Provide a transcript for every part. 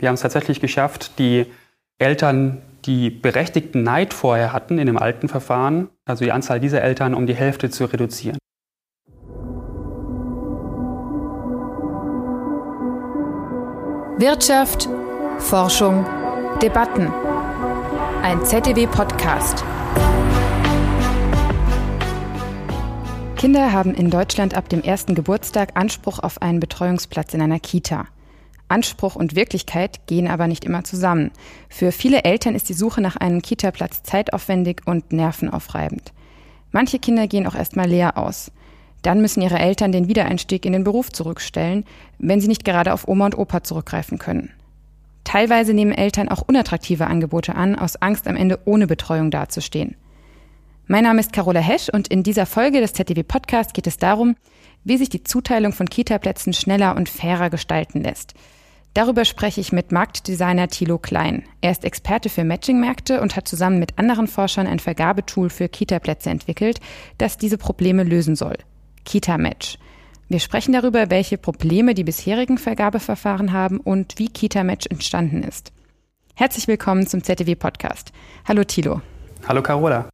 Wir haben es tatsächlich geschafft, die Eltern, die berechtigten Neid vorher hatten in dem alten Verfahren, also die Anzahl dieser Eltern um die Hälfte zu reduzieren. Wirtschaft, Forschung, Debatten. Ein ZDW-Podcast. Kinder haben in Deutschland ab dem ersten Geburtstag Anspruch auf einen Betreuungsplatz in einer Kita. Anspruch und Wirklichkeit gehen aber nicht immer zusammen. Für viele Eltern ist die Suche nach einem Kita-Platz zeitaufwendig und nervenaufreibend. Manche Kinder gehen auch erstmal leer aus. Dann müssen ihre Eltern den Wiedereinstieg in den Beruf zurückstellen, wenn sie nicht gerade auf Oma und Opa zurückgreifen können. Teilweise nehmen Eltern auch unattraktive Angebote an, aus Angst am Ende ohne Betreuung dazustehen. Mein Name ist Carola Hesch und in dieser Folge des ZDW Podcasts geht es darum, wie sich die Zuteilung von Kita-Plätzen schneller und fairer gestalten lässt. Darüber spreche ich mit Marktdesigner Thilo Klein. Er ist Experte für Matching-Märkte und hat zusammen mit anderen Forschern ein Vergabetool für Kita-Plätze entwickelt, das diese Probleme lösen soll. Kita-Match. Wir sprechen darüber, welche Probleme die bisherigen Vergabeverfahren haben und wie Kita-Match entstanden ist. Herzlich willkommen zum ZDW-Podcast. Hallo Thilo. Hallo Carola.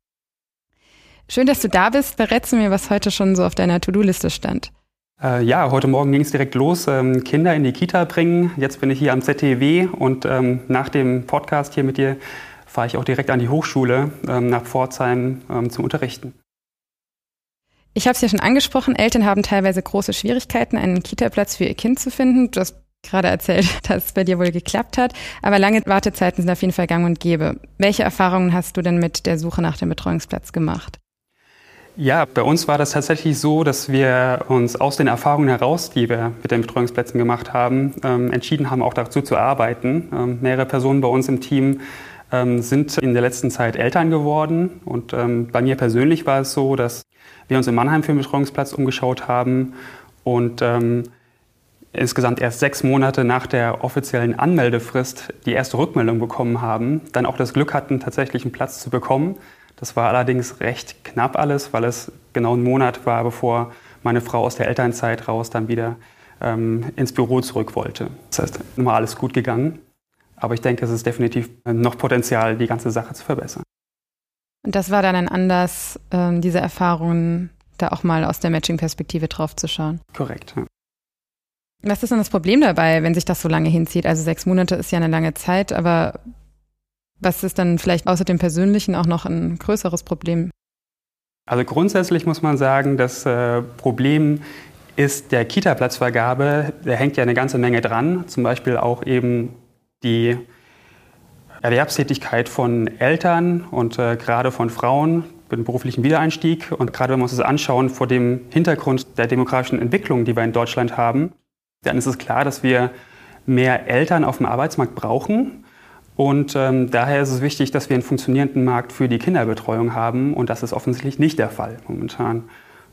Schön, dass du da bist. Verrätst du mir, was heute schon so auf deiner To-Do-Liste stand? Äh, ja, heute Morgen ging es direkt los, ähm, Kinder in die Kita bringen. Jetzt bin ich hier am ZTW und ähm, nach dem Podcast hier mit dir fahre ich auch direkt an die Hochschule ähm, nach Pforzheim ähm, zum Unterrichten. Ich habe es ja schon angesprochen, Eltern haben teilweise große Schwierigkeiten, einen Kita-Platz für ihr Kind zu finden. Du hast gerade erzählt, dass es bei dir wohl geklappt hat. Aber lange Wartezeiten sind auf jeden Fall gang und gäbe. Welche Erfahrungen hast du denn mit der Suche nach dem Betreuungsplatz gemacht? Ja, bei uns war das tatsächlich so, dass wir uns aus den Erfahrungen heraus, die wir mit den Betreuungsplätzen gemacht haben, ähm, entschieden haben, auch dazu zu arbeiten. Ähm, mehrere Personen bei uns im Team ähm, sind in der letzten Zeit Eltern geworden. Und ähm, bei mir persönlich war es so, dass wir uns in Mannheim für einen Betreuungsplatz umgeschaut haben und ähm, insgesamt erst sechs Monate nach der offiziellen Anmeldefrist die erste Rückmeldung bekommen haben, dann auch das Glück hatten, tatsächlich einen Platz zu bekommen. Das war allerdings recht knapp alles, weil es genau ein Monat war, bevor meine Frau aus der Elternzeit raus dann wieder ähm, ins Büro zurück wollte. Das heißt, immer alles gut gegangen. Aber ich denke, es ist definitiv noch Potenzial, die ganze Sache zu verbessern. Und das war dann ein Anlass, ähm, diese Erfahrungen da auch mal aus der Matching-Perspektive drauf zu schauen. Korrekt. Ja. Was ist denn das Problem dabei, wenn sich das so lange hinzieht? Also sechs Monate ist ja eine lange Zeit, aber was ist dann vielleicht außer dem Persönlichen auch noch ein größeres Problem? Also grundsätzlich muss man sagen, das äh, Problem ist der Kita-Platzvergabe. Da hängt ja eine ganze Menge dran. Zum Beispiel auch eben die Erwerbstätigkeit von Eltern und äh, gerade von Frauen für den beruflichen Wiedereinstieg. Und gerade wenn wir uns das anschauen vor dem Hintergrund der demografischen Entwicklung, die wir in Deutschland haben, dann ist es klar, dass wir mehr Eltern auf dem Arbeitsmarkt brauchen. Und ähm, daher ist es wichtig, dass wir einen funktionierenden Markt für die Kinderbetreuung haben. Und das ist offensichtlich nicht der Fall momentan.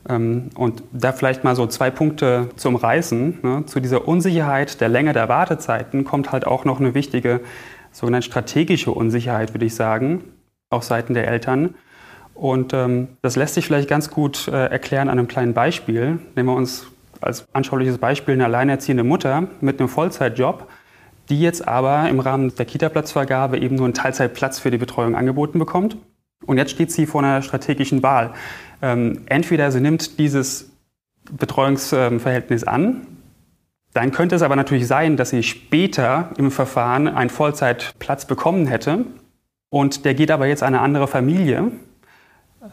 Ähm, und da vielleicht mal so zwei Punkte zum Reißen. Ne? Zu dieser Unsicherheit der Länge der Wartezeiten kommt halt auch noch eine wichtige sogenannte strategische Unsicherheit, würde ich sagen, auf Seiten der Eltern. Und ähm, das lässt sich vielleicht ganz gut äh, erklären an einem kleinen Beispiel. Nehmen wir uns als anschauliches Beispiel eine alleinerziehende Mutter mit einem Vollzeitjob die jetzt aber im Rahmen der Kita-Platzvergabe eben nur einen Teilzeitplatz für die Betreuung angeboten bekommt. Und jetzt steht sie vor einer strategischen Wahl. Ähm, entweder sie nimmt dieses Betreuungsverhältnis an, dann könnte es aber natürlich sein, dass sie später im Verfahren einen Vollzeitplatz bekommen hätte und der geht aber jetzt an eine andere Familie.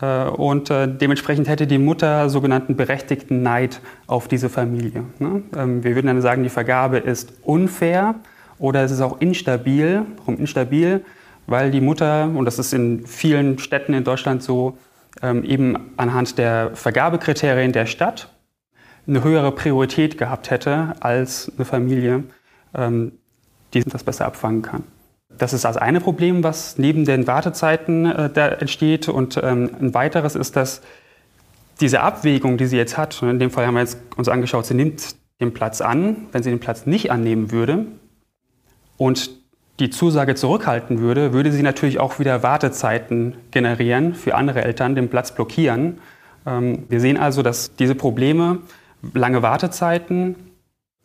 Äh, und äh, dementsprechend hätte die Mutter sogenannten berechtigten Neid auf diese Familie. Ne? Ähm, wir würden dann sagen, die Vergabe ist unfair oder es ist auch instabil. Warum instabil? Weil die Mutter, und das ist in vielen Städten in Deutschland so, ähm, eben anhand der Vergabekriterien der Stadt eine höhere Priorität gehabt hätte als eine Familie, ähm, die das besser abfangen kann. Das ist das eine Problem, was neben den Wartezeiten äh, da entsteht. Und ähm, ein weiteres ist, dass diese Abwägung, die sie jetzt hat, und in dem Fall haben wir jetzt uns angeschaut, sie nimmt den Platz an. Wenn sie den Platz nicht annehmen würde, und die Zusage zurückhalten würde, würde sie natürlich auch wieder Wartezeiten generieren für andere Eltern, den Platz blockieren. Ähm, wir sehen also, dass diese Probleme, lange Wartezeiten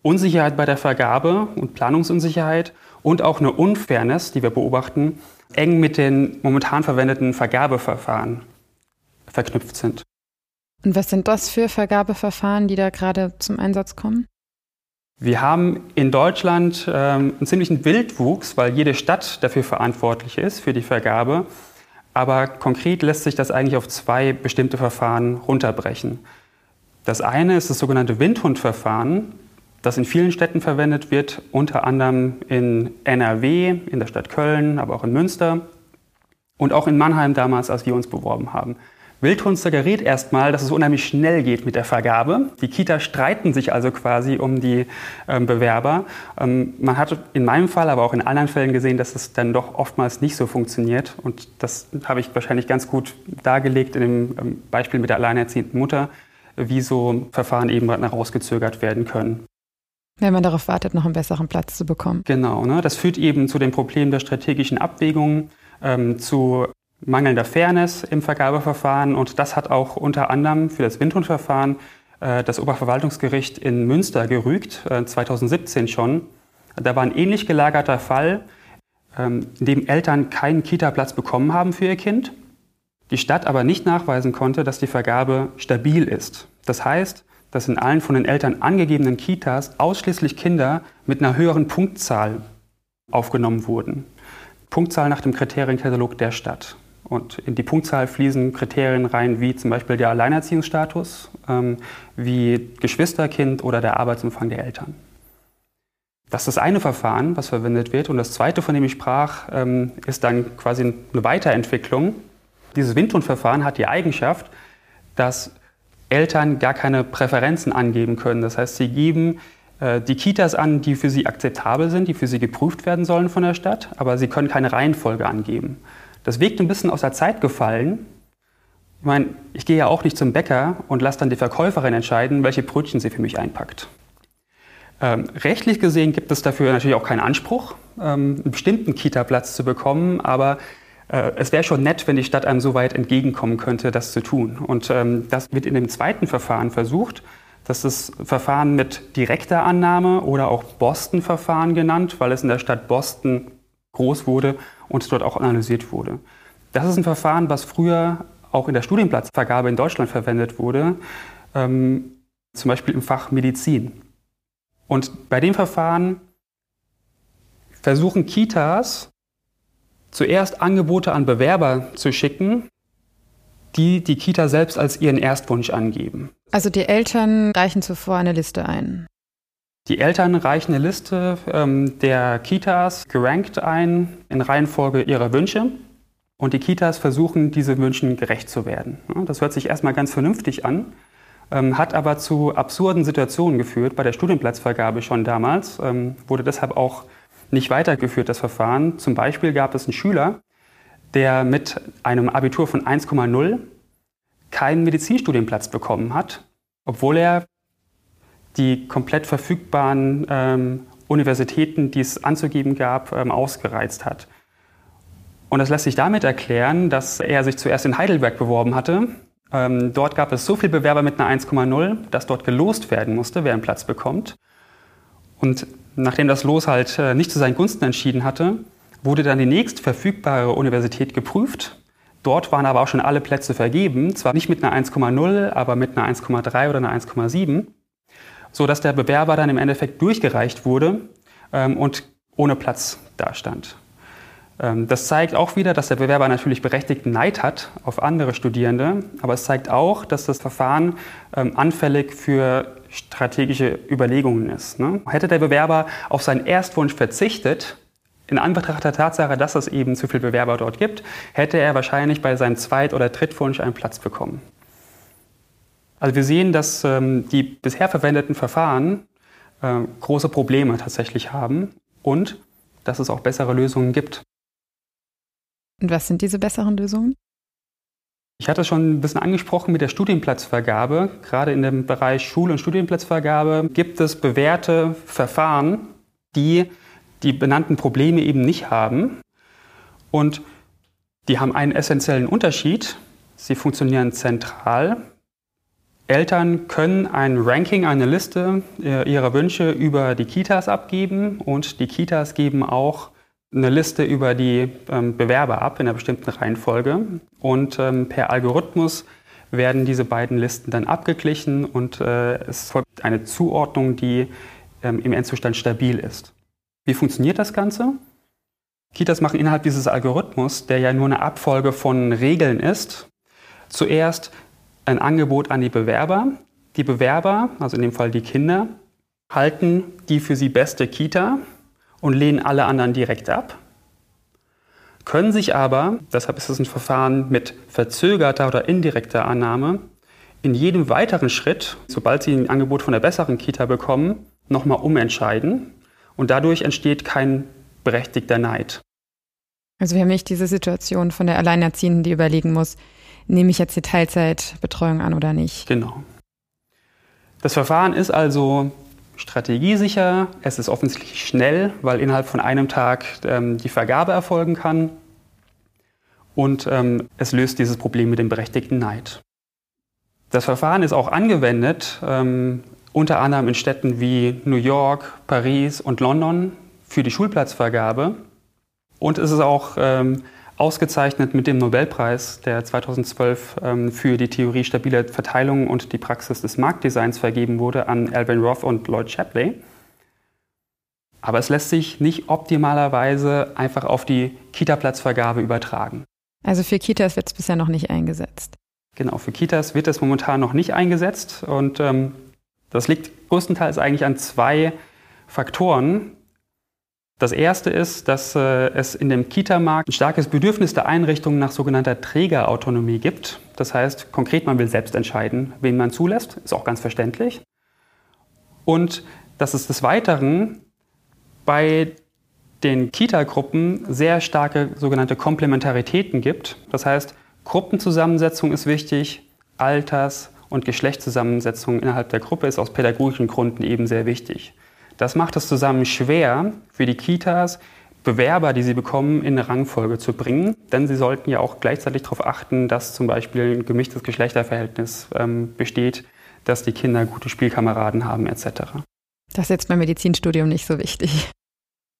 Unsicherheit bei der Vergabe und Planungsunsicherheit und auch eine Unfairness, die wir beobachten, eng mit den momentan verwendeten Vergabeverfahren verknüpft sind. Und was sind das für Vergabeverfahren, die da gerade zum Einsatz kommen? Wir haben in Deutschland ähm, einen ziemlichen Wildwuchs, weil jede Stadt dafür verantwortlich ist, für die Vergabe. Aber konkret lässt sich das eigentlich auf zwei bestimmte Verfahren runterbrechen. Das eine ist das sogenannte Windhundverfahren, das in vielen Städten verwendet wird, unter anderem in NRW, in der Stadt Köln, aber auch in Münster und auch in Mannheim damals, als wir uns beworben haben. Wildhund suggeriert erstmal, dass es unheimlich schnell geht mit der Vergabe. Die Kitas streiten sich also quasi um die ähm, Bewerber. Ähm, man hat in meinem Fall, aber auch in anderen Fällen gesehen, dass es dann doch oftmals nicht so funktioniert. Und das habe ich wahrscheinlich ganz gut dargelegt in dem ähm, Beispiel mit der alleinerziehenden Mutter, wie so Verfahren eben herausgezögert werden können. Wenn man darauf wartet, noch einen besseren Platz zu bekommen. Genau, ne? das führt eben zu dem Problem der strategischen Abwägungen, ähm, zu mangelnder Fairness im Vergabeverfahren und das hat auch unter anderem für das Windhundverfahren äh, das Oberverwaltungsgericht in Münster gerügt, äh, 2017 schon. Da war ein ähnlich gelagerter Fall, ähm, in dem Eltern keinen Kita-Platz bekommen haben für ihr Kind, die Stadt aber nicht nachweisen konnte, dass die Vergabe stabil ist. Das heißt, dass in allen von den Eltern angegebenen Kitas ausschließlich Kinder mit einer höheren Punktzahl aufgenommen wurden. Punktzahl nach dem Kriterienkatalog der Stadt. Und in die Punktzahl fließen Kriterien rein, wie zum Beispiel der Alleinerziehungsstatus, ähm, wie Geschwisterkind oder der Arbeitsumfang der Eltern. Das ist das eine Verfahren, was verwendet wird. Und das zweite, von dem ich sprach, ähm, ist dann quasi eine Weiterentwicklung. Dieses Windhundverfahren hat die Eigenschaft, dass Eltern gar keine Präferenzen angeben können. Das heißt, sie geben äh, die Kitas an, die für sie akzeptabel sind, die für sie geprüft werden sollen von der Stadt, aber sie können keine Reihenfolge angeben. Das wirkt ein bisschen aus der Zeit gefallen. Ich meine, ich gehe ja auch nicht zum Bäcker und lasse dann die Verkäuferin entscheiden, welche Brötchen sie für mich einpackt. Ähm, rechtlich gesehen gibt es dafür natürlich auch keinen Anspruch, ähm, einen bestimmten Kita-Platz zu bekommen, aber äh, es wäre schon nett, wenn die Stadt einem so weit entgegenkommen könnte, das zu tun. Und ähm, das wird in dem zweiten Verfahren versucht. Das ist Verfahren mit direkter Annahme oder auch Boston-Verfahren genannt, weil es in der Stadt Boston groß wurde und dort auch analysiert wurde. Das ist ein Verfahren, was früher auch in der Studienplatzvergabe in Deutschland verwendet wurde, ähm, zum Beispiel im Fach Medizin. Und bei dem Verfahren versuchen Kitas zuerst Angebote an Bewerber zu schicken, die die Kita selbst als ihren Erstwunsch angeben. Also die Eltern reichen zuvor eine Liste ein. Die Eltern reichen eine Liste ähm, der Kitas gerankt ein in Reihenfolge ihrer Wünsche. Und die Kitas versuchen, diese Wünschen gerecht zu werden. Das hört sich erstmal ganz vernünftig an, ähm, hat aber zu absurden Situationen geführt. Bei der Studienplatzvergabe schon damals ähm, wurde deshalb auch nicht weitergeführt, das Verfahren. Zum Beispiel gab es einen Schüler, der mit einem Abitur von 1,0 keinen Medizinstudienplatz bekommen hat, obwohl er die komplett verfügbaren ähm, Universitäten, die es anzugeben gab, ähm, ausgereizt hat. Und das lässt sich damit erklären, dass er sich zuerst in Heidelberg beworben hatte. Ähm, dort gab es so viele Bewerber mit einer 1,0, dass dort gelost werden musste, wer einen Platz bekommt. Und nachdem das Los halt äh, nicht zu seinen Gunsten entschieden hatte, wurde dann die nächst verfügbare Universität geprüft. Dort waren aber auch schon alle Plätze vergeben, zwar nicht mit einer 1,0, aber mit einer 1,3 oder einer 1,7 so dass der Bewerber dann im Endeffekt durchgereicht wurde ähm, und ohne Platz dastand. Ähm, das zeigt auch wieder, dass der Bewerber natürlich berechtigten Neid hat auf andere Studierende, aber es zeigt auch, dass das Verfahren ähm, anfällig für strategische Überlegungen ist. Ne? Hätte der Bewerber auf seinen Erstwunsch verzichtet, in Anbetracht der Tatsache, dass es eben zu viele Bewerber dort gibt, hätte er wahrscheinlich bei seinem Zweit- oder Drittwunsch einen Platz bekommen. Also wir sehen, dass ähm, die bisher verwendeten Verfahren äh, große Probleme tatsächlich haben und dass es auch bessere Lösungen gibt. Und was sind diese besseren Lösungen? Ich hatte es schon ein bisschen angesprochen mit der Studienplatzvergabe. Gerade in dem Bereich Schul- und Studienplatzvergabe gibt es bewährte Verfahren, die die benannten Probleme eben nicht haben. Und die haben einen essentiellen Unterschied. Sie funktionieren zentral Eltern können ein Ranking, eine Liste äh, ihrer Wünsche über die Kitas abgeben und die Kitas geben auch eine Liste über die ähm, Bewerber ab in einer bestimmten Reihenfolge. Und ähm, per Algorithmus werden diese beiden Listen dann abgeglichen und äh, es folgt eine Zuordnung, die ähm, im Endzustand stabil ist. Wie funktioniert das Ganze? Kitas machen innerhalb dieses Algorithmus, der ja nur eine Abfolge von Regeln ist, zuerst ein Angebot an die Bewerber. Die Bewerber, also in dem Fall die Kinder, halten die für sie beste Kita und lehnen alle anderen direkt ab. Können sich aber, deshalb ist es ein Verfahren mit verzögerter oder indirekter Annahme, in jedem weiteren Schritt, sobald sie ein Angebot von der besseren Kita bekommen, nochmal umentscheiden. Und dadurch entsteht kein berechtigter Neid. Also wir haben nicht diese Situation von der Alleinerziehenden, die überlegen muss, nehme ich jetzt die Teilzeitbetreuung an oder nicht. Genau. Das Verfahren ist also strategiesicher, es ist offensichtlich schnell, weil innerhalb von einem Tag ähm, die Vergabe erfolgen kann und ähm, es löst dieses Problem mit dem berechtigten Neid. Das Verfahren ist auch angewendet, ähm, unter anderem in Städten wie New York, Paris und London für die Schulplatzvergabe. Und es ist auch ähm, ausgezeichnet mit dem Nobelpreis, der 2012 ähm, für die Theorie stabiler Verteilung und die Praxis des Marktdesigns vergeben wurde an Alvin Roth und Lloyd Shapley. Aber es lässt sich nicht optimalerweise einfach auf die Kita-Platzvergabe übertragen. Also für Kitas wird es bisher noch nicht eingesetzt. Genau, für Kitas wird es momentan noch nicht eingesetzt und ähm, das liegt größtenteils eigentlich an zwei Faktoren. Das erste ist, dass äh, es in dem Kita-Markt ein starkes Bedürfnis der Einrichtungen nach sogenannter Trägerautonomie gibt. Das heißt, konkret, man will selbst entscheiden, wen man zulässt, ist auch ganz verständlich. Und dass es des Weiteren bei den Kita-Gruppen sehr starke sogenannte Komplementaritäten gibt. Das heißt, Gruppenzusammensetzung ist wichtig, Alters- und Geschlechtszusammensetzung innerhalb der Gruppe ist aus pädagogischen Gründen eben sehr wichtig. Das macht es zusammen schwer für die Kitas, Bewerber, die sie bekommen, in eine Rangfolge zu bringen. Denn sie sollten ja auch gleichzeitig darauf achten, dass zum Beispiel ein gemischtes Geschlechterverhältnis ähm, besteht, dass die Kinder gute Spielkameraden haben etc. Das ist jetzt beim Medizinstudium nicht so wichtig.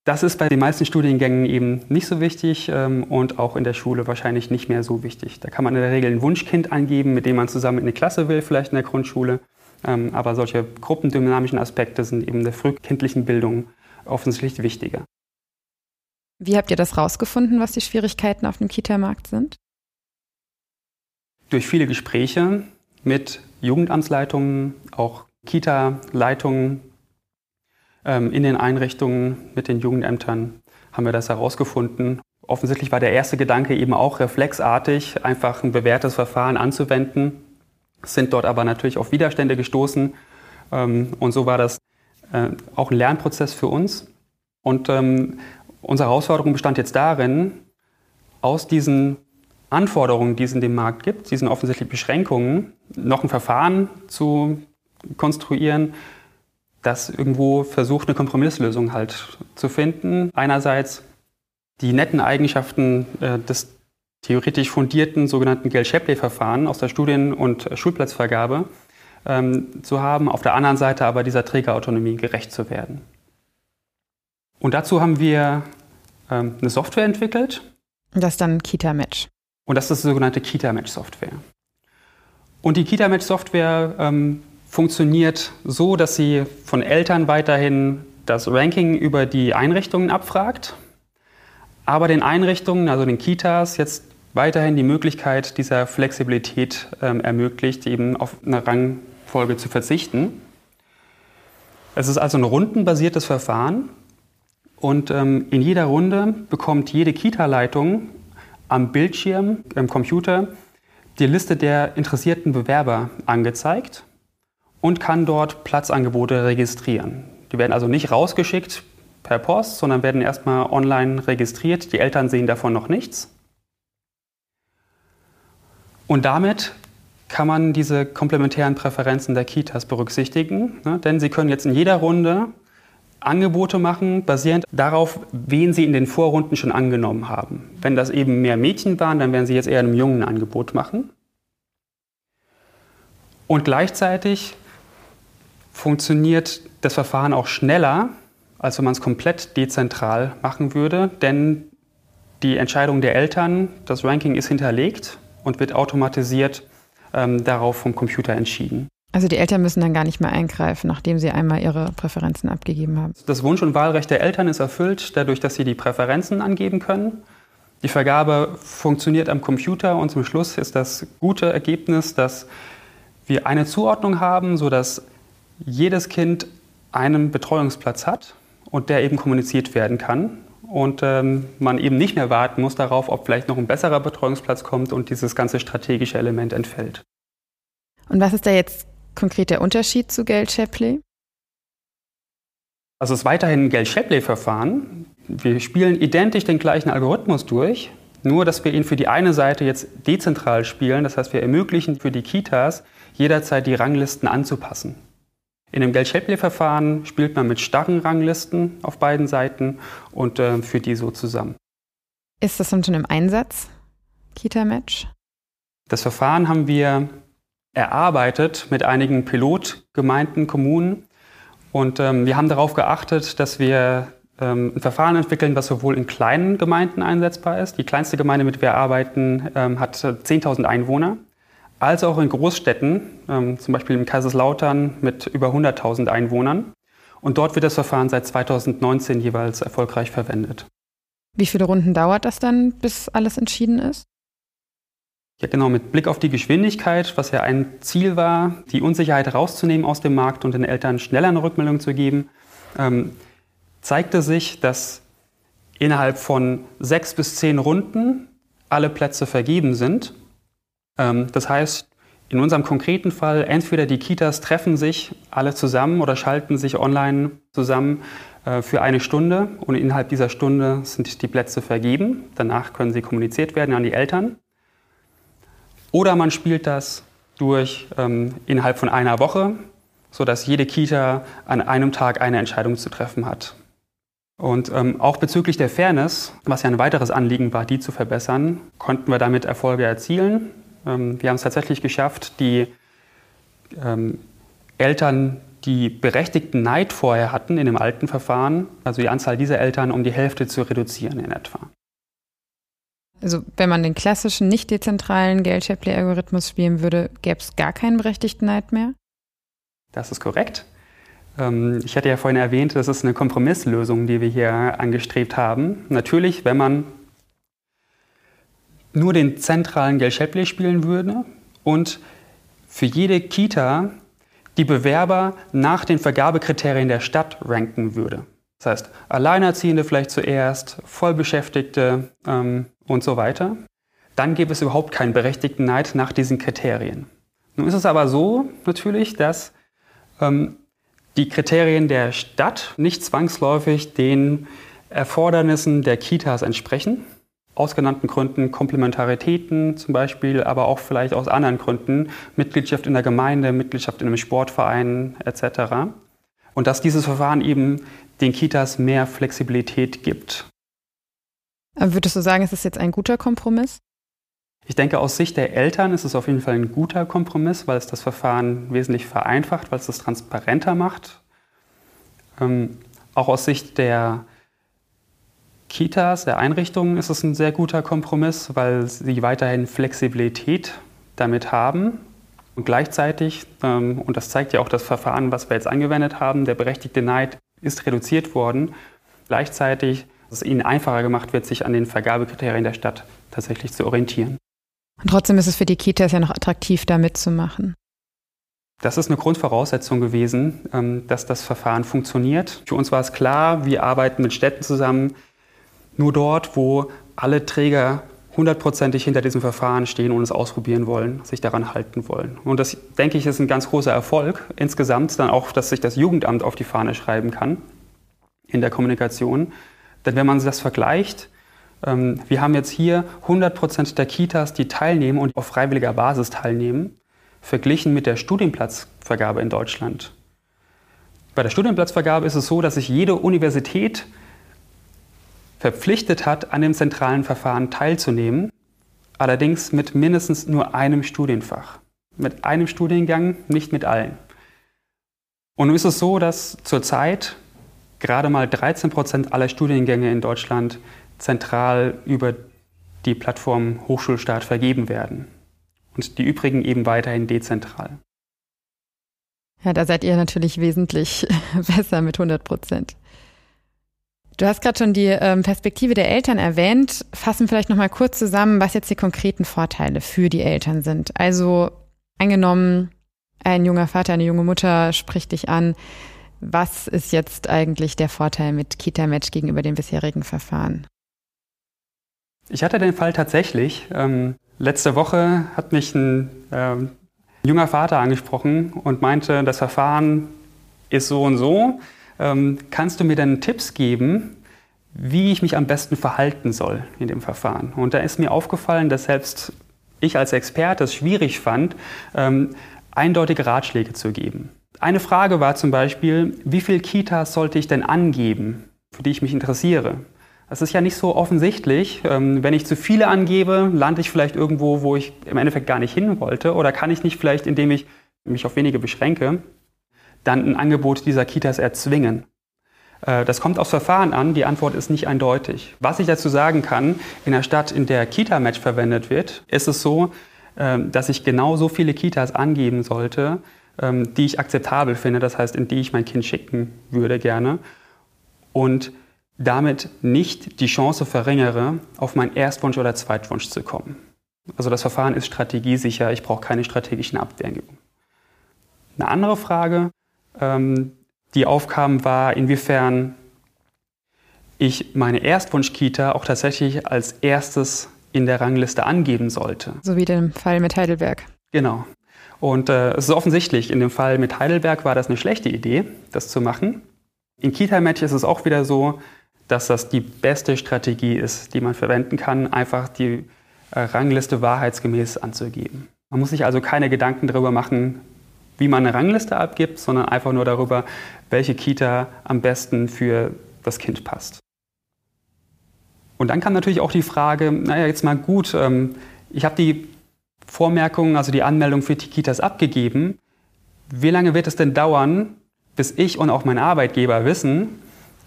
Das ist bei den meisten Studiengängen eben nicht so wichtig ähm, und auch in der Schule wahrscheinlich nicht mehr so wichtig. Da kann man in der Regel ein Wunschkind angeben, mit dem man zusammen in eine Klasse will, vielleicht in der Grundschule. Ähm, aber solche gruppendynamischen Aspekte sind eben der frühkindlichen Bildung offensichtlich wichtiger. Wie habt ihr das rausgefunden, was die Schwierigkeiten auf dem Kita-Markt sind? Durch viele Gespräche mit Jugendamtsleitungen, auch Kita-Leitungen ähm, in den Einrichtungen mit den Jugendämtern haben wir das herausgefunden. Offensichtlich war der erste Gedanke eben auch reflexartig, einfach ein bewährtes Verfahren anzuwenden sind dort aber natürlich auf Widerstände gestoßen. Ähm, und so war das äh, auch ein Lernprozess für uns. Und ähm, unsere Herausforderung bestand jetzt darin, aus diesen Anforderungen, die es in dem Markt gibt, diesen offensichtlichen Beschränkungen, noch ein Verfahren zu konstruieren, das irgendwo versucht, eine Kompromisslösung halt zu finden. Einerseits die netten Eigenschaften äh, des theoretisch fundierten sogenannten Gell-Shapley-Verfahren aus der Studien- und Schulplatzvergabe ähm, zu haben, auf der anderen Seite aber dieser Trägerautonomie gerecht zu werden. Und dazu haben wir ähm, eine Software entwickelt. Das ist dann Kita-Match. Und das ist die sogenannte Kita-Match-Software. Und die Kita-Match-Software ähm, funktioniert so, dass sie von Eltern weiterhin das Ranking über die Einrichtungen abfragt, aber den Einrichtungen, also den Kitas, jetzt weiterhin die Möglichkeit dieser Flexibilität ähm, ermöglicht, eben auf eine Rangfolge zu verzichten. Es ist also ein rundenbasiertes Verfahren und ähm, in jeder Runde bekommt jede Kita-Leitung am Bildschirm im Computer die Liste der interessierten Bewerber angezeigt und kann dort Platzangebote registrieren. Die werden also nicht rausgeschickt per Post, sondern werden erstmal online registriert. Die Eltern sehen davon noch nichts. Und damit kann man diese komplementären Präferenzen der Kitas berücksichtigen, ne? denn sie können jetzt in jeder Runde Angebote machen, basierend darauf, wen sie in den Vorrunden schon angenommen haben. Wenn das eben mehr Mädchen waren, dann werden sie jetzt eher einem Jungen ein Angebot machen. Und gleichzeitig funktioniert das Verfahren auch schneller, als wenn man es komplett dezentral machen würde, denn die Entscheidung der Eltern, das Ranking ist hinterlegt und wird automatisiert ähm, darauf vom Computer entschieden. Also die Eltern müssen dann gar nicht mehr eingreifen, nachdem sie einmal ihre Präferenzen abgegeben haben. Das Wunsch- und Wahlrecht der Eltern ist erfüllt, dadurch, dass sie die Präferenzen angeben können. Die Vergabe funktioniert am Computer und zum Schluss ist das gute Ergebnis, dass wir eine Zuordnung haben, sodass jedes Kind einen Betreuungsplatz hat und der eben kommuniziert werden kann und ähm, man eben nicht mehr warten muss darauf, ob vielleicht noch ein besserer Betreuungsplatz kommt und dieses ganze strategische Element entfällt. Und was ist da jetzt konkret der Unterschied zu Geld-Shapley? Also es ist weiterhin ein Geld-Shapley-Verfahren. Wir spielen identisch den gleichen Algorithmus durch, nur dass wir ihn für die eine Seite jetzt dezentral spielen. Das heißt, wir ermöglichen für die Kitas jederzeit die Ranglisten anzupassen. In dem Geld-Shapley-Verfahren spielt man mit starren Ranglisten auf beiden Seiten und äh, führt die so zusammen. Ist das dann schon im Einsatz, Kita-Match? Das Verfahren haben wir erarbeitet mit einigen Pilotgemeinden, Kommunen. Und ähm, wir haben darauf geachtet, dass wir ähm, ein Verfahren entwickeln, was sowohl in kleinen Gemeinden einsetzbar ist. Die kleinste Gemeinde, mit der wir arbeiten, ähm, hat 10.000 Einwohner als auch in Großstädten, ähm, zum Beispiel in Kaiserslautern mit über 100.000 Einwohnern. Und dort wird das Verfahren seit 2019 jeweils erfolgreich verwendet. Wie viele Runden dauert das dann, bis alles entschieden ist? Ja, genau, mit Blick auf die Geschwindigkeit, was ja ein Ziel war, die Unsicherheit rauszunehmen aus dem Markt und den Eltern schneller eine Rückmeldung zu geben, ähm, zeigte sich, dass innerhalb von sechs bis zehn Runden alle Plätze vergeben sind das heißt, in unserem konkreten Fall, entweder die Kitas treffen sich alle zusammen oder schalten sich online zusammen äh, für eine Stunde und innerhalb dieser Stunde sind die Plätze vergeben. Danach können sie kommuniziert werden an die Eltern. Oder man spielt das durch ähm, innerhalb von einer Woche, sodass jede Kita an einem Tag eine Entscheidung zu treffen hat. Und ähm, auch bezüglich der Fairness, was ja ein weiteres Anliegen war, die zu verbessern, konnten wir damit Erfolge erzielen. Ähm, wir haben es tatsächlich geschafft, die ähm, Eltern, die berechtigten Neid vorher hatten in dem alten Verfahren, also die Anzahl dieser Eltern um die Hälfte zu reduzieren in etwa. Also wenn man den klassischen, nicht dezentralen Geld-Shapley-Algorithmus spielen würde, gäbe es gar keinen berechtigten Neid mehr? Das ist korrekt. Ähm, ich hatte ja vorhin erwähnt, das ist eine Kompromisslösung, die wir hier angestrebt haben. Natürlich, wenn man nur den zentralen Geld-Shapley spielen würde und für jede Kita die Bewerber nach den Vergabekriterien der Stadt ranken würde. Das heißt, Alleinerziehende vielleicht zuerst, Vollbeschäftigte ähm, und so weiter. Dann gäbe es überhaupt keinen berechtigten Neid nach diesen Kriterien. Nun ist es aber so natürlich, dass ähm, die Kriterien der Stadt nicht zwangsläufig den Erfordernissen der Kitas entsprechen aus genannten Gründen, Komplementaritäten zum Beispiel, aber auch vielleicht aus anderen Gründen, Mitgliedschaft in der Gemeinde, Mitgliedschaft in einem Sportverein etc. Und dass dieses Verfahren eben den Kitas mehr Flexibilität gibt. Würdest du sagen, ist es jetzt ein guter Kompromiss? Ich denke, aus Sicht der Eltern ist es auf jeden Fall ein guter Kompromiss, weil es das Verfahren wesentlich vereinfacht, weil es das transparenter macht. Ähm, auch aus Sicht der Kitas, der Einrichtungen ist es ein sehr guter Kompromiss, weil sie weiterhin Flexibilität damit haben. Und gleichzeitig, ähm, und das zeigt ja auch das Verfahren, was wir jetzt angewendet haben, der berechtigte Neid ist reduziert worden. Gleichzeitig, dass es ihnen einfacher gemacht wird, sich an den Vergabekriterien der Stadt tatsächlich zu orientieren. Und trotzdem ist es für die Kitas ja noch attraktiv, da mitzumachen. Das ist eine Grundvoraussetzung gewesen, ähm, dass das Verfahren funktioniert. Für uns war es klar, wir arbeiten mit Städten zusammen, nur dort, wo alle Träger hundertprozentig hinter diesem Verfahren stehen und es ausprobieren wollen, sich daran halten wollen. Und das, denke ich, ist ein ganz großer Erfolg. Insgesamt dann auch, dass sich das Jugendamt auf die Fahne schreiben kann in der Kommunikation. Denn wenn man das vergleicht, ähm, wir haben jetzt hier 100 Prozent der Kitas, die teilnehmen und auf freiwilliger Basis teilnehmen, verglichen mit der Studienplatzvergabe in Deutschland. Bei der Studienplatzvergabe ist es so, dass sich jede Universität verpflichtet hat, an dem zentralen Verfahren teilzunehmen, allerdings mit mindestens nur einem Studienfach. mit einem Studiengang, nicht mit allen. Und nun ist es so, dass zurzeit gerade mal 13 Prozent aller Studiengänge in Deutschland zentral über die Plattform Hochschulstaat vergeben werden und die übrigen eben weiterhin dezentral. Ja, da seid ihr natürlich wesentlich besser mit 100 Prozent. Du hast gerade schon die ähm, Perspektive der Eltern erwähnt. Fassen vielleicht noch mal kurz zusammen, was jetzt die konkreten Vorteile für die Eltern sind. Also angenommen, ein junger Vater, eine junge Mutter spricht dich an. Was ist jetzt eigentlich der Vorteil mit Kita-Match gegenüber dem bisherigen Verfahren? Ich hatte den Fall tatsächlich. Ähm, letzte Woche hat mich ein ähm, junger Vater angesprochen und meinte, das Verfahren ist so und so. Ähm, kannst du mir denn Tipps geben, wie ich mich am besten verhalten soll in dem Verfahren? Und da ist mir aufgefallen, dass selbst ich als Experte es schwierig fand, ähm, eindeutige Ratschläge zu geben. Eine Frage war zum Beispiel, wie viele Kitas sollte ich denn angeben, für die ich mich interessiere? Das ist ja nicht so offensichtlich. Ähm, wenn ich zu viele angebe, lande ich vielleicht irgendwo, wo ich im Endeffekt gar nicht hin wollte. Oder kann ich nicht vielleicht, indem ich mich auf wenige beschränke, dann ein Angebot dieser Kitas erzwingen? Äh, das kommt aufs Verfahren an. Die Antwort ist nicht eindeutig. Was ich dazu sagen kann, in der Stadt, in der Kita-Match verwendet wird, ist es so, ähm, dass ich genau so viele Kitas angeben sollte, ähm, die ich akzeptabel finde. Das heißt, in die ich mein Kind schicken würde gerne. Und damit nicht die Chance verringere, auf meinen Erstwunsch oder Zweitwunsch zu kommen. Also das Verfahren ist strategiesicher, ich brauche keine strategischen Abwägungen. Eine andere Frage, die aufkam, war, inwiefern ich meine Erstwunsch-Kita auch tatsächlich als erstes in der Rangliste angeben sollte. So wie dem Fall mit Heidelberg. Genau. Und äh, es ist offensichtlich, in dem Fall mit Heidelberg war das eine schlechte Idee, das zu machen. In Kita-Match ist es auch wieder so, dass das die beste Strategie ist, die man verwenden kann, einfach die äh, Rangliste wahrheitsgemäß anzugeben. Man muss sich also keine Gedanken darüber machen, wie man eine Rangliste abgibt, sondern einfach nur darüber, welche Kita am besten für das Kind passt. Und dann kam natürlich auch die Frage, naja, jetzt mal gut, ähm, ich habe die Vormerkungen, also die Anmeldung für die Kitas abgegeben. Wie lange wird es denn dauern, bis ich und auch mein Arbeitgeber wissen,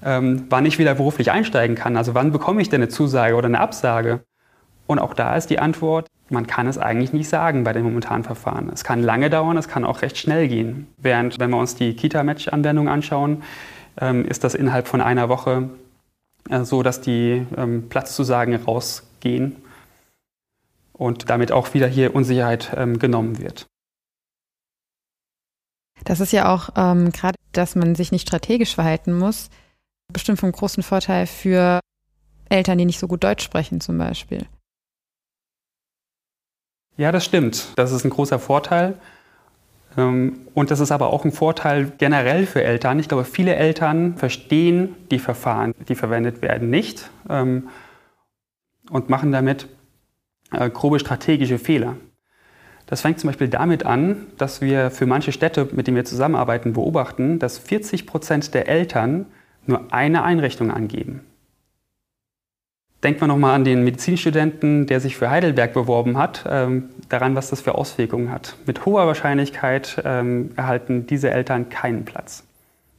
ähm, wann ich wieder beruflich einsteigen kann. Also wann bekomme ich denn eine Zusage oder eine Absage? Und auch da ist die Antwort, man kann es eigentlich nicht sagen bei den momentanen Verfahren. Es kann lange dauern, es kann auch recht schnell gehen. Während, wenn wir uns die Kita-Match-Anwendung anschauen, ähm, ist das innerhalb von einer Woche äh, so, dass die ähm, Platzzusagen rausgehen und damit auch wieder hier Unsicherheit ähm, genommen wird. Das ist ja auch ähm, gerade, dass man sich nicht strategisch verhalten muss bestimmt von großen Vorteil für Eltern, die nicht so gut Deutsch sprechen zum Beispiel. Ja, das stimmt. Das ist ein großer Vorteil. Ähm, und das ist aber auch ein Vorteil generell für Eltern. Ich glaube, viele Eltern verstehen die Verfahren, die verwendet werden, nicht ähm, und machen damit äh, grobe strategische Fehler. Das fängt zum Beispiel damit an, dass wir für manche Städte, mit denen wir zusammenarbeiten, beobachten, dass 40 Prozent der Eltern nur eine Einrichtung angeben. Denkt man nochmal an den Medizinstudenten, der sich für Heidelberg beworben hat, ähm, daran, was das für Auswirkungen hat. Mit hoher Wahrscheinlichkeit ähm, erhalten diese Eltern keinen Platz.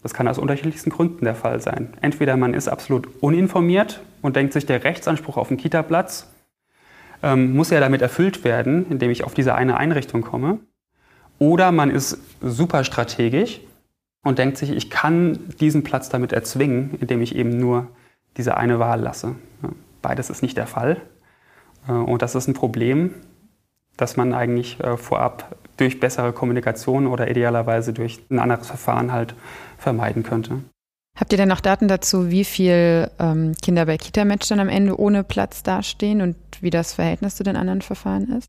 Das kann aus unterschiedlichsten Gründen der Fall sein. Entweder man ist absolut uninformiert und denkt sich, der Rechtsanspruch auf einen Kita-Platz ähm, muss ja damit erfüllt werden, indem ich auf diese eine Einrichtung komme. Oder man ist super strategisch und denkt sich, ich kann diesen Platz damit erzwingen, indem ich eben nur diese eine Wahl lasse. Beides ist nicht der Fall. Äh, und das ist ein Problem, das man eigentlich äh, vorab durch bessere Kommunikation oder idealerweise durch ein anderes Verfahren halt vermeiden könnte. Habt ihr denn noch Daten dazu, wie viele ähm, Kinder bei Kita-Match dann am Ende ohne Platz dastehen und wie das Verhältnis zu den anderen Verfahren ist?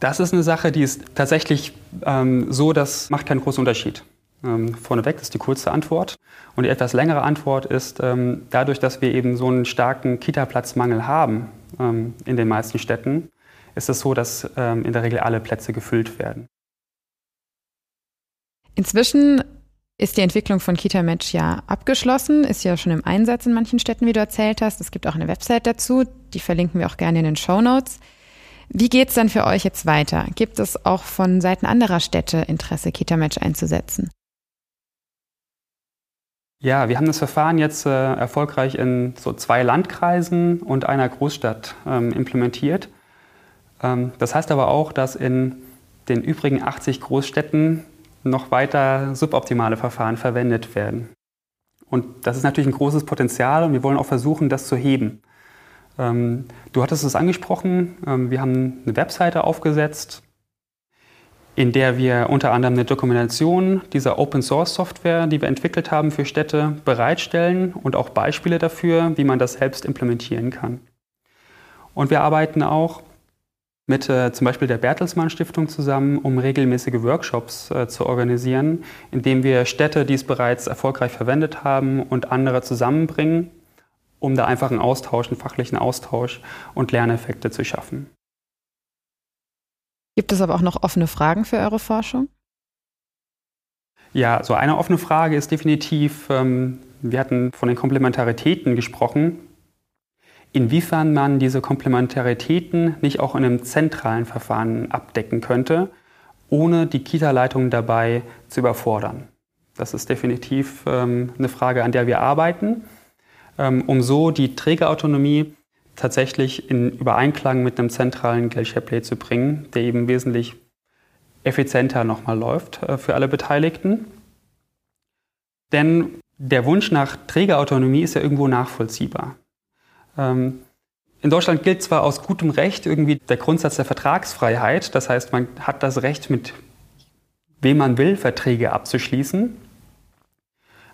Das ist eine Sache, die ist tatsächlich ähm, so, das macht keinen großen Unterschied. Ähm, vorneweg ist die kurze Antwort. Und die etwas längere Antwort ist, ähm, dadurch, dass wir eben so einen starken Kita-Platzmangel haben ähm, in den meisten Städten, ist es so, dass ähm, in der Regel alle Plätze gefüllt werden. Inzwischen ist die Entwicklung von Kita-Match ja abgeschlossen, ist ja schon im Einsatz in manchen Städten, wie du erzählt hast. Es gibt auch eine Website dazu, die verlinken wir auch gerne in den Show Notes. Wie geht es dann für euch jetzt weiter? Gibt es auch von Seiten anderer Städte Interesse, Kita-Match einzusetzen? Ja, wir haben das Verfahren jetzt äh, erfolgreich in so zwei Landkreisen und einer Großstadt ähm, implementiert. Ähm, das heißt aber auch, dass in den übrigen 80 Großstädten noch weiter suboptimale Verfahren verwendet werden. Und das ist natürlich ein großes Potenzial und wir wollen auch versuchen, das zu heben. Ähm, du hattest es angesprochen, ähm, wir haben eine Webseite aufgesetzt, in der wir unter anderem eine Dokumentation dieser Open Source Software, die wir entwickelt haben für Städte, bereitstellen und auch Beispiele dafür, wie man das selbst implementieren kann. Und wir arbeiten auch mit äh, zum Beispiel der Bertelsmann Stiftung zusammen, um regelmäßige Workshops äh, zu organisieren, indem wir Städte, die es bereits erfolgreich verwendet haben, und andere zusammenbringen, um da einfach einen Austausch, einen fachlichen Austausch und Lerneffekte zu schaffen. Gibt es aber auch noch offene Fragen für eure Forschung? Ja, so eine offene Frage ist definitiv, ähm, wir hatten von den Komplementaritäten gesprochen, inwiefern man diese Komplementaritäten nicht auch in einem zentralen Verfahren abdecken könnte, ohne die Kita-Leitung dabei zu überfordern. Das ist definitiv ähm, eine Frage, an der wir arbeiten, ähm, um so die Trägerautonomie tatsächlich in Übereinklang mit einem zentralen Geld-Share-Play zu bringen, der eben wesentlich effizienter nochmal läuft äh, für alle Beteiligten. Denn der Wunsch nach Trägerautonomie ist ja irgendwo nachvollziehbar. Ähm, in Deutschland gilt zwar aus gutem Recht irgendwie der Grundsatz der Vertragsfreiheit, das heißt, man hat das Recht, mit wem man will, Verträge abzuschließen.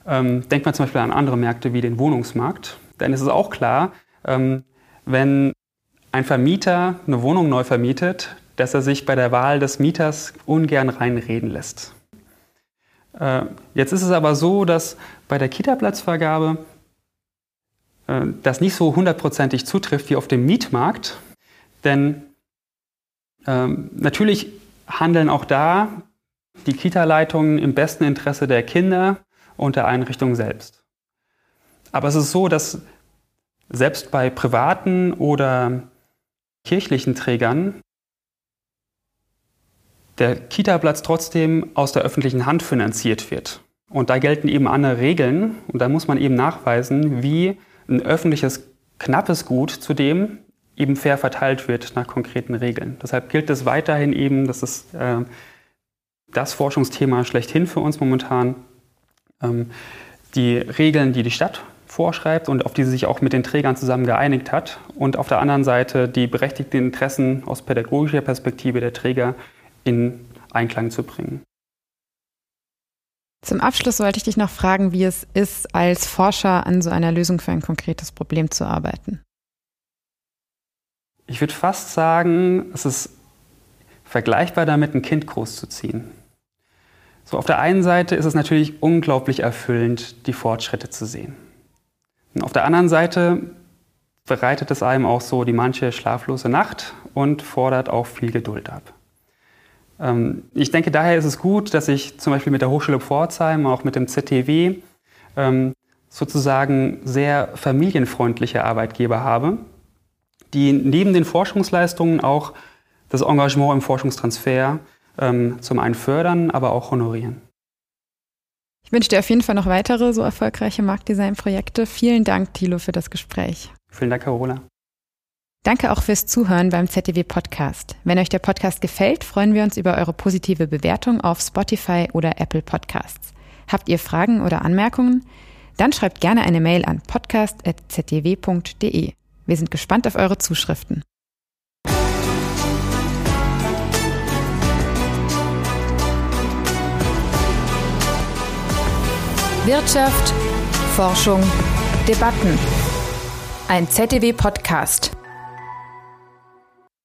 Ähm, denkt man zum Beispiel an andere Märkte wie den Wohnungsmarkt. Dann ist es auch klar, ähm, wenn ein Vermieter eine Wohnung neu vermietet, dass er sich bei der Wahl des Mieters ungern reinreden lässt. Äh, jetzt ist es aber so, dass bei der Kita-Platzvergabe äh, das nicht so hundertprozentig zutrifft wie auf dem Mietmarkt, denn ähm, natürlich handeln auch da die Kita-Leitungen im besten Interesse der Kinder und der Einrichtung selbst. Aber es ist so, dass selbst bei privaten oder kirchlichen Trägern der Kita-Platz trotzdem aus der öffentlichen Hand finanziert wird. Und da gelten eben andere Regeln und da muss man eben nachweisen, wie ein öffentliches knappes Gut zudem eben fair verteilt wird nach konkreten Regeln. Deshalb gilt es weiterhin eben, das ist äh, das Forschungsthema schlechthin für uns momentan, ähm, die Regeln, die die Stadt vorschreibt und auf die sie sich auch mit den Trägern zusammen geeinigt hat. Und auf der anderen Seite die berechtigten Interessen aus pädagogischer Perspektive der Träger in Einklang zu bringen. Zum Abschluss wollte ich dich noch fragen, wie es ist, als Forscher an so einer Lösung für ein konkretes Problem zu arbeiten. Ich würde fast sagen, es ist vergleichbar damit, ein Kind großzuziehen. So, auf der einen Seite ist es natürlich unglaublich erfüllend, die Fortschritte zu sehen. Auf der anderen Seite bereitet es einem auch so die manche schlaflose Nacht und fordert auch viel Geduld ab. Ähm, ich denke, daher ist es gut, dass ich zum Beispiel mit der Hochschule Pforzheim, auch mit dem ZTW, ähm, sozusagen sehr familienfreundliche Arbeitgeber habe, die neben den Forschungsleistungen auch das Engagement im Forschungstransfer ähm, zum einen fördern, aber auch honorieren. Ich wünsche dir auf jeden Fall noch weitere so erfolgreiche Marktdesign-Projekte. Vielen Dank, Thilo, für das Gespräch. Vielen Dank, Carola. Danke auch fürs Zuhören beim ZDW Podcast. Wenn euch der Podcast gefällt, freuen wir uns über eure positive Bewertung auf Spotify oder Apple Podcasts. Habt ihr Fragen oder Anmerkungen? Dann schreibt gerne eine Mail an podcast.zdw.de. Wir sind gespannt auf eure Zuschriften. Wirtschaft, Forschung, Debatten. Ein ZDW-Podcast.